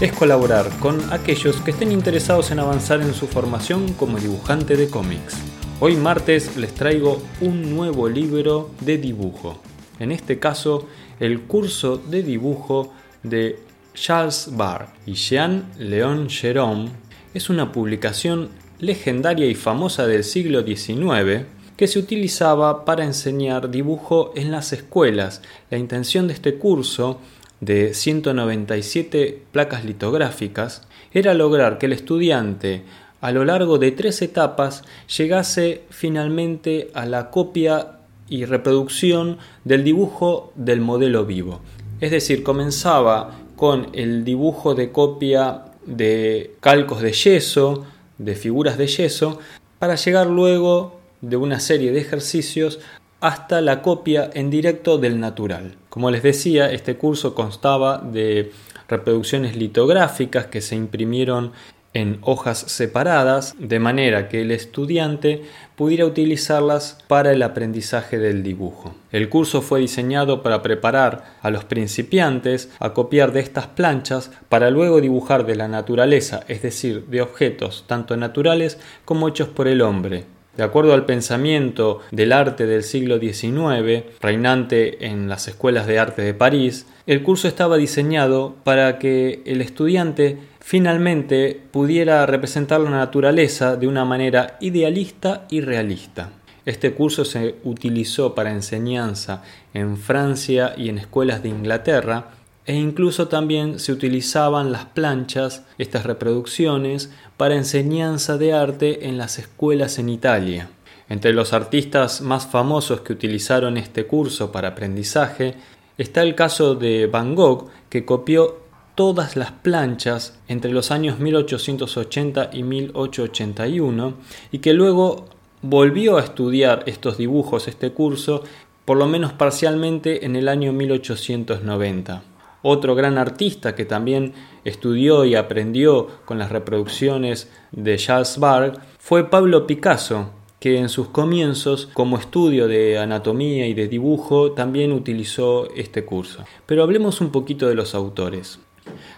es colaborar con aquellos que estén interesados en avanzar en su formación como dibujante de cómics. Hoy martes les traigo un nuevo libro de dibujo. En este caso, el curso de dibujo de Charles Barr y Jean Leon Jerome es una publicación legendaria y famosa del siglo XIX que se utilizaba para enseñar dibujo en las escuelas. La intención de este curso de 197 placas litográficas era lograr que el estudiante a lo largo de tres etapas llegase finalmente a la copia y reproducción del dibujo del modelo vivo. Es decir, comenzaba con el dibujo de copia de calcos de yeso, de figuras de yeso, para llegar luego de una serie de ejercicios hasta la copia en directo del natural. Como les decía, este curso constaba de reproducciones litográficas que se imprimieron en hojas separadas, de manera que el estudiante pudiera utilizarlas para el aprendizaje del dibujo. El curso fue diseñado para preparar a los principiantes a copiar de estas planchas para luego dibujar de la naturaleza, es decir, de objetos tanto naturales como hechos por el hombre, de acuerdo al pensamiento del arte del siglo XIX, reinante en las escuelas de arte de París, el curso estaba diseñado para que el estudiante finalmente pudiera representar la naturaleza de una manera idealista y realista. Este curso se utilizó para enseñanza en Francia y en escuelas de Inglaterra, e incluso también se utilizaban las planchas, estas reproducciones, para enseñanza de arte en las escuelas en Italia. Entre los artistas más famosos que utilizaron este curso para aprendizaje está el caso de Van Gogh, que copió todas las planchas entre los años 1880 y 1881 y que luego volvió a estudiar estos dibujos, este curso, por lo menos parcialmente en el año 1890. Otro gran artista que también estudió y aprendió con las reproducciones de Charles Barg fue Pablo Picasso, que en sus comienzos como estudio de anatomía y de dibujo también utilizó este curso. Pero hablemos un poquito de los autores.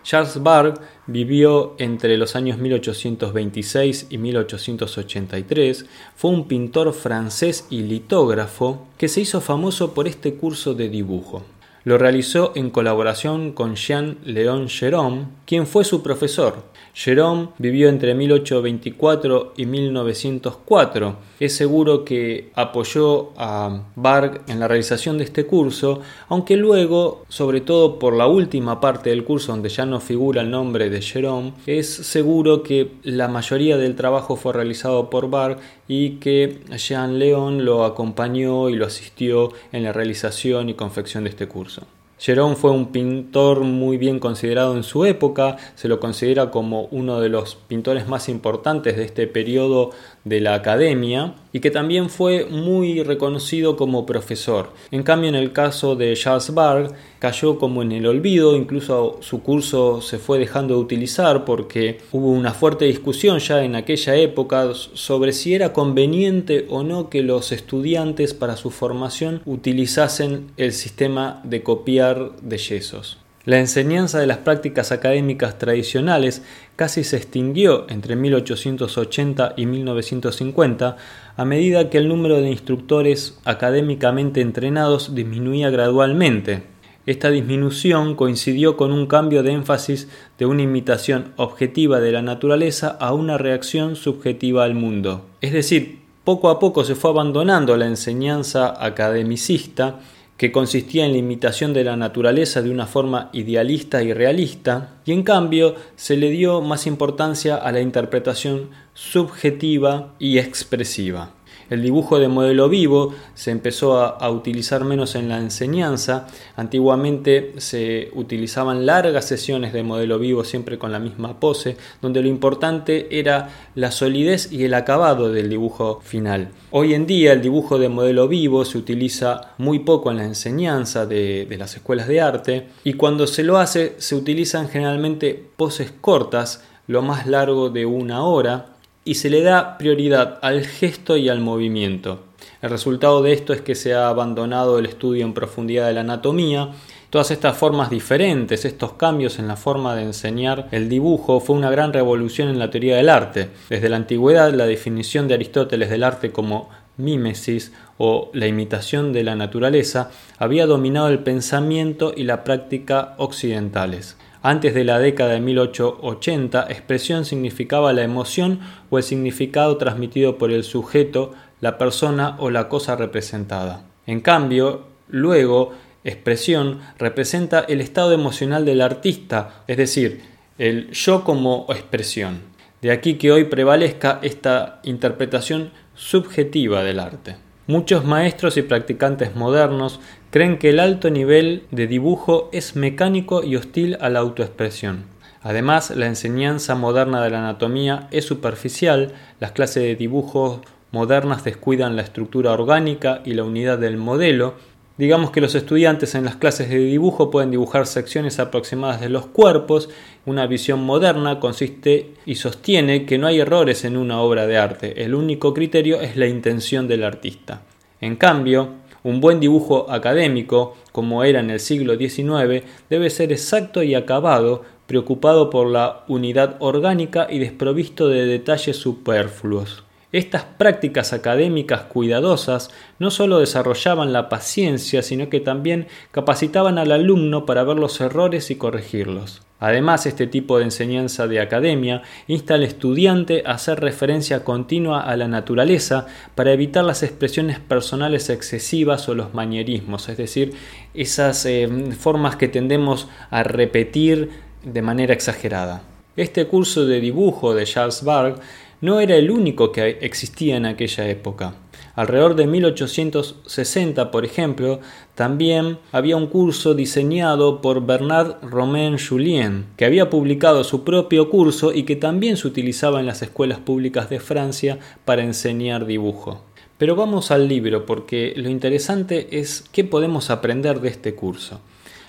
Charles Barg vivió entre los años 1826 y 1883, fue un pintor francés y litógrafo que se hizo famoso por este curso de dibujo. Lo realizó en colaboración con Jean Leon Jerome, quien fue su profesor. Jerome vivió entre 1824 y 1904. Es seguro que apoyó a Barg en la realización de este curso, aunque luego, sobre todo por la última parte del curso donde ya no figura el nombre de Jerome, es seguro que la mayoría del trabajo fue realizado por Barg y que Jean Leon lo acompañó y lo asistió en la realización y confección de este curso. Jerome fue un pintor muy bien considerado en su época, se lo considera como uno de los pintores más importantes de este periodo de la academia y que también fue muy reconocido como profesor. En cambio, en el caso de Charles Barg, cayó como en el olvido, incluso su curso se fue dejando de utilizar porque hubo una fuerte discusión ya en aquella época sobre si era conveniente o no que los estudiantes para su formación utilizasen el sistema de copiar de yesos. La enseñanza de las prácticas académicas tradicionales casi se extinguió entre 1880 y 1950 a medida que el número de instructores académicamente entrenados disminuía gradualmente. Esta disminución coincidió con un cambio de énfasis de una imitación objetiva de la naturaleza a una reacción subjetiva al mundo. Es decir, poco a poco se fue abandonando la enseñanza academicista que consistía en la imitación de la naturaleza de una forma idealista y realista, y en cambio se le dio más importancia a la interpretación subjetiva y expresiva. El dibujo de modelo vivo se empezó a, utilizar menos en la enseñanza. Antiguamente se utilizaban largas sesiones de modelo vivo siempre con la misma pose, donde lo importante era la solidez y el acabado del dibujo final. Hoy en día el dibujo de modelo vivo se utiliza muy poco en la enseñanza de, de las escuelas de arte y cuando se lo hace se utilizan generalmente poses cortas, lo más largo de una hora, y se le da prioridad al gesto y al movimiento. El resultado de esto es que se ha abandonado el estudio en profundidad de la anatomía. Todas estas formas diferentes, estos cambios en la forma de enseñar el dibujo fue una gran revolución en la teoría del arte. Desde la antigüedad la definición de Aristóteles del arte como mímesis o la imitación de la naturaleza había dominado el pensamiento y la práctica occidentales. Antes de la década de 1880, expresión significaba la emoción o el significado transmitido por el sujeto, la persona o la cosa representada. En cambio, luego, expresión representa el estado emocional del artista, es decir, el yo como expresión. De aquí que hoy prevalezca esta interpretación subjetiva del arte. Muchos maestros y practicantes modernos creen que el alto nivel de dibujo es mecánico y hostil a la autoexpresión. Además, la enseñanza moderna de la anatomía es superficial, las clases de dibujo modernas descuidan la estructura orgánica y la unidad del modelo, Digamos que los estudiantes en las clases de dibujo pueden dibujar secciones aproximadas de los cuerpos. Una visión moderna consiste y sostiene que no hay errores en una obra de arte, el único criterio es la intención del artista. En cambio, un buen dibujo académico, como era en el siglo XIX, debe ser exacto y acabado, preocupado por la unidad orgánica y desprovisto de detalles superfluos. Estas prácticas académicas cuidadosas no solo desarrollaban la paciencia, sino que también capacitaban al alumno para ver los errores y corregirlos. Además, este tipo de enseñanza de academia insta al estudiante a hacer referencia continua a la naturaleza para evitar las expresiones personales excesivas o los manierismos, es decir, esas eh, formas que tendemos a repetir de manera exagerada. Este curso de dibujo de Charles Barg no era el único que existía en aquella época. Alrededor de 1860, por ejemplo, también había un curso diseñado por Bernard Romain Julien, que había publicado su propio curso y que también se utilizaba en las escuelas públicas de Francia para enseñar dibujo. Pero vamos al libro porque lo interesante es qué podemos aprender de este curso.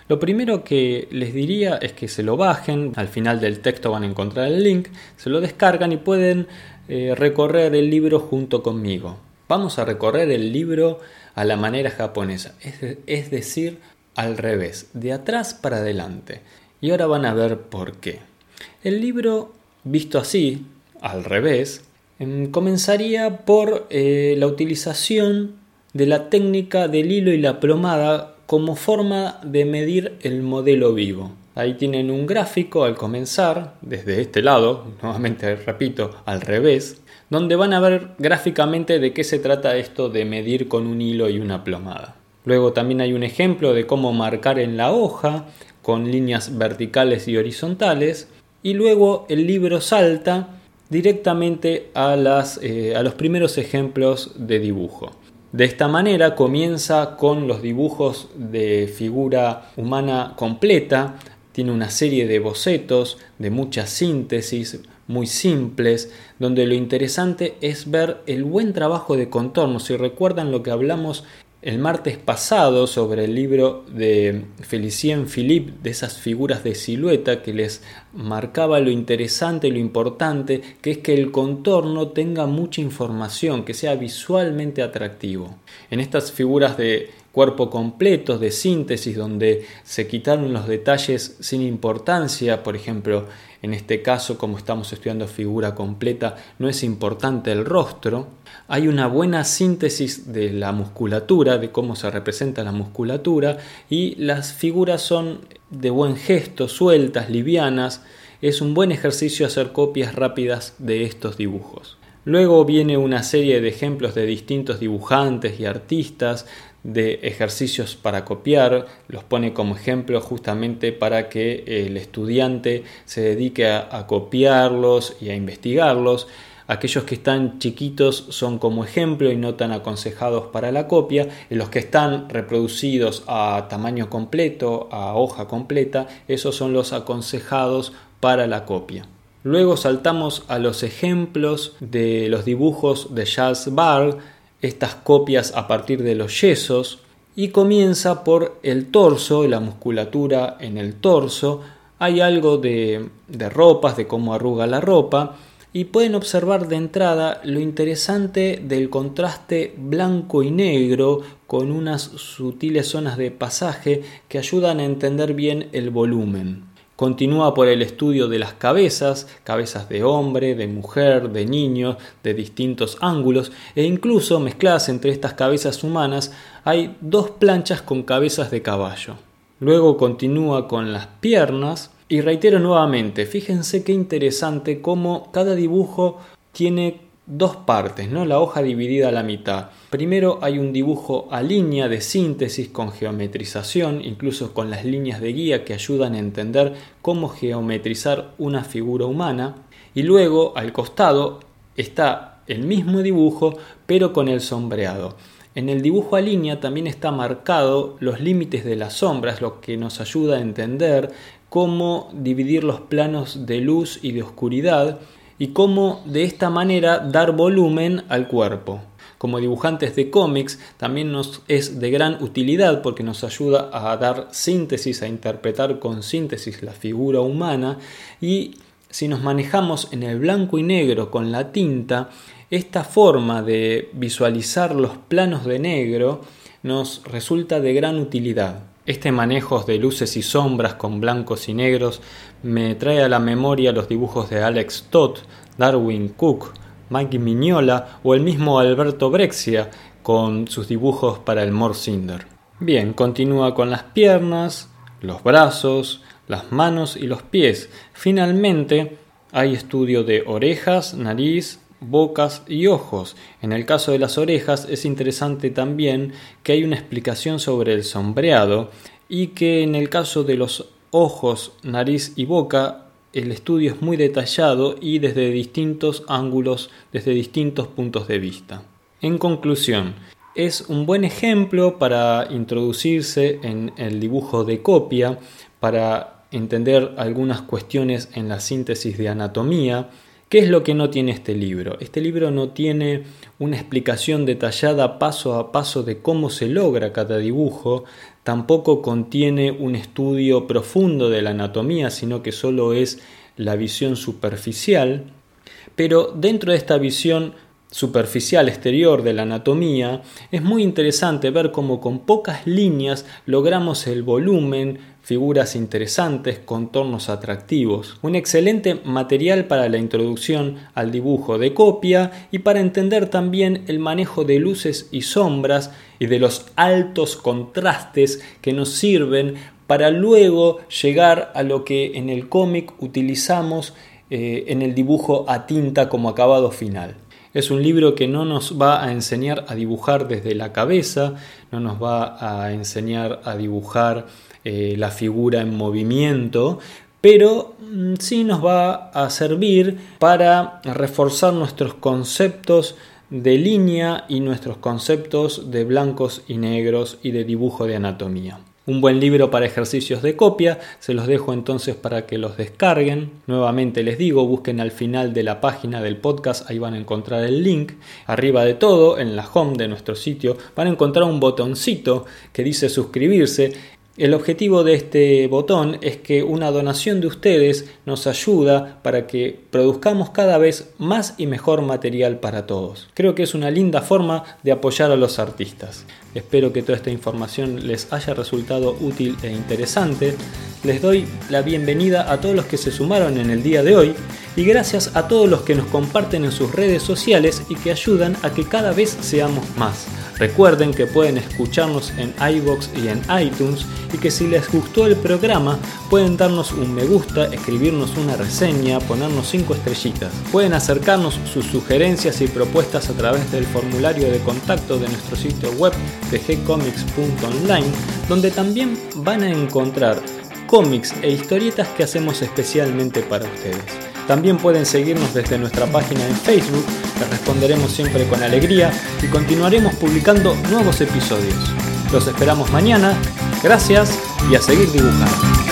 Lo primero que les diría es que se lo bajen, al final del texto van a encontrar el link, se lo descargan y pueden eh, recorrer el libro junto conmigo. Vamos a recorrer el libro a la manera japonesa, es, decir, al revés, de atrás para adelante. Y ahora van a ver por qué. El libro, visto así, al revés, em, comenzaría por eh, la utilización de la técnica del hilo y la plomada como forma de medir el modelo vivo. Ahí tienen un gráfico al comenzar, desde este lado, nuevamente repito, al revés, donde van a ver gráficamente de qué se trata esto de medir con un hilo y una plomada. Luego también hay un ejemplo de cómo marcar en la hoja con líneas verticales y horizontales. Y luego el libro salta directamente a, las, eh, a los primeros ejemplos de dibujo. De esta manera comienza con los dibujos de figura humana completa, tiene una serie de bocetos, de mucha síntesis, muy simples, donde lo interesante es ver el buen trabajo de contorno. Si recuerdan lo que hablamos el martes pasado sobre el libro de Felicien Philippe, de esas figuras de silueta que les marcaba lo interesante y lo importante, que es que el contorno tenga mucha información, que sea visualmente atractivo. En estas figuras de cuerpo completos, de síntesis, donde se quitaron los detalles sin importancia, por ejemplo, en este caso, como estamos estudiando figura completa, no es importante el rostro, hay una buena síntesis de la musculatura, de cómo se representa la musculatura, y las figuras son de buen gesto, sueltas, livianas. Es un buen ejercicio hacer copias rápidas de estos dibujos. Luego viene una serie de ejemplos de distintos dibujantes y artistas, de ejercicios para copiar, los pone como ejemplo justamente para que el estudiante se dedique a, copiarlos y a investigarlos. Aquellos que están chiquitos son como ejemplo y no tan aconsejados para la copia. Los que están reproducidos a tamaño completo, a hoja completa, esos son los aconsejados para la copia. Luego saltamos a los ejemplos de los dibujos de Charles Barr, estas copias a partir de los yesos, y comienza por el torso, la musculatura en el torso. Hay algo de, de ropas, de cómo arruga la ropa, y pueden observar de entrada lo interesante del contraste blanco y negro con unas sutiles zonas de pasaje que ayudan a entender bien el volumen. Continúa por el estudio de las cabezas, cabezas de hombre, de mujer, de niño, de distintos ángulos, e incluso mezcladas entre estas cabezas humanas hay dos planchas con cabezas de caballo. Luego continúa con las piernas y reitero nuevamente, fíjense qué interesante cómo cada dibujo tiene dos partes, ¿no? La hoja dividida a la mitad. Primero hay un dibujo a línea de síntesis con geometrización, incluso con las líneas de guía que ayudan a entender cómo geometrizar una figura humana. Y luego al costado está el mismo dibujo, pero con el sombreado. En el dibujo a línea también está marcado los límites de las sombras, lo que nos ayuda a entender cómo dividir los planos de luz y de oscuridad y cómo de esta manera dar volumen al cuerpo. Como dibujantes de cómics también nos es de gran utilidad porque nos ayuda a dar síntesis, a interpretar con síntesis la figura humana y si nos manejamos en el blanco y negro con la tinta, esta forma de visualizar los planos de negro nos resulta de gran utilidad. Este manejo de luces y sombras con blancos y negros me trae a la memoria los dibujos de Alex Todd, Darwin Cook, Mike Mignola o el mismo Alberto Brexia con sus dibujos para el Morsinder. Bien, continúa con las piernas, los brazos, las manos y los pies. Finalmente, hay estudio de orejas, nariz, bocas y ojos. En el caso de las orejas es interesante también que hay una explicación sobre el sombreado y que en el caso de los ojos, nariz y boca el estudio es muy detallado y desde distintos ángulos, desde distintos puntos de vista. En conclusión, es un buen ejemplo para introducirse en el dibujo de copia, para entender algunas cuestiones en la síntesis de anatomía, ¿Qué es lo que no tiene este libro? Este libro no tiene una explicación detallada paso a paso de cómo se logra cada dibujo, tampoco contiene un estudio profundo de la anatomía, sino que solo es la visión superficial, pero dentro de esta visión superficial exterior de la anatomía, es muy interesante ver cómo con pocas líneas logramos el volumen, figuras interesantes, contornos atractivos. Un excelente material para la introducción al dibujo de copia y para entender también el manejo de luces y sombras y de los altos contrastes que nos sirven para luego llegar a lo que en el cómic utilizamos eh, en el dibujo a tinta como acabado final. Es un libro que no nos va a enseñar a dibujar desde la cabeza, no nos va a enseñar a dibujar eh, la figura en movimiento, pero mm, sí nos va a servir para reforzar nuestros conceptos de línea y nuestros conceptos de blancos y negros y de dibujo de anatomía. Un buen libro para ejercicios de copia, se los dejo entonces para que los descarguen. Nuevamente les digo, busquen al final de la página del podcast, ahí van a encontrar el link. Arriba de todo, en la home de nuestro sitio, van a encontrar un botoncito que dice suscribirse el objetivo de este botón es que una donación de ustedes nos ayuda para que produzcamos cada vez más y mejor material para todos. Creo que es una linda forma de apoyar a los artistas. Espero que toda esta información les haya resultado útil e interesante. Les doy la bienvenida a todos los que se sumaron en el día de hoy y gracias a todos los que nos comparten en sus redes sociales y que ayudan a que cada vez seamos más. Recuerden que pueden escucharnos en iBox y en iTunes y que si les gustó el programa pueden darnos un me gusta, escribirnos una reseña, ponernos 5 estrellitas. Pueden acercarnos sus sugerencias y propuestas a través del formulario de contacto de nuestro sitio web de gcomics.online, donde también van a encontrar cómics e historietas que hacemos especialmente para ustedes. También pueden seguirnos desde nuestra página en Facebook, que responderemos siempre con alegría y continuaremos publicando nuevos episodios. Los esperamos mañana, gracias y a seguir dibujando.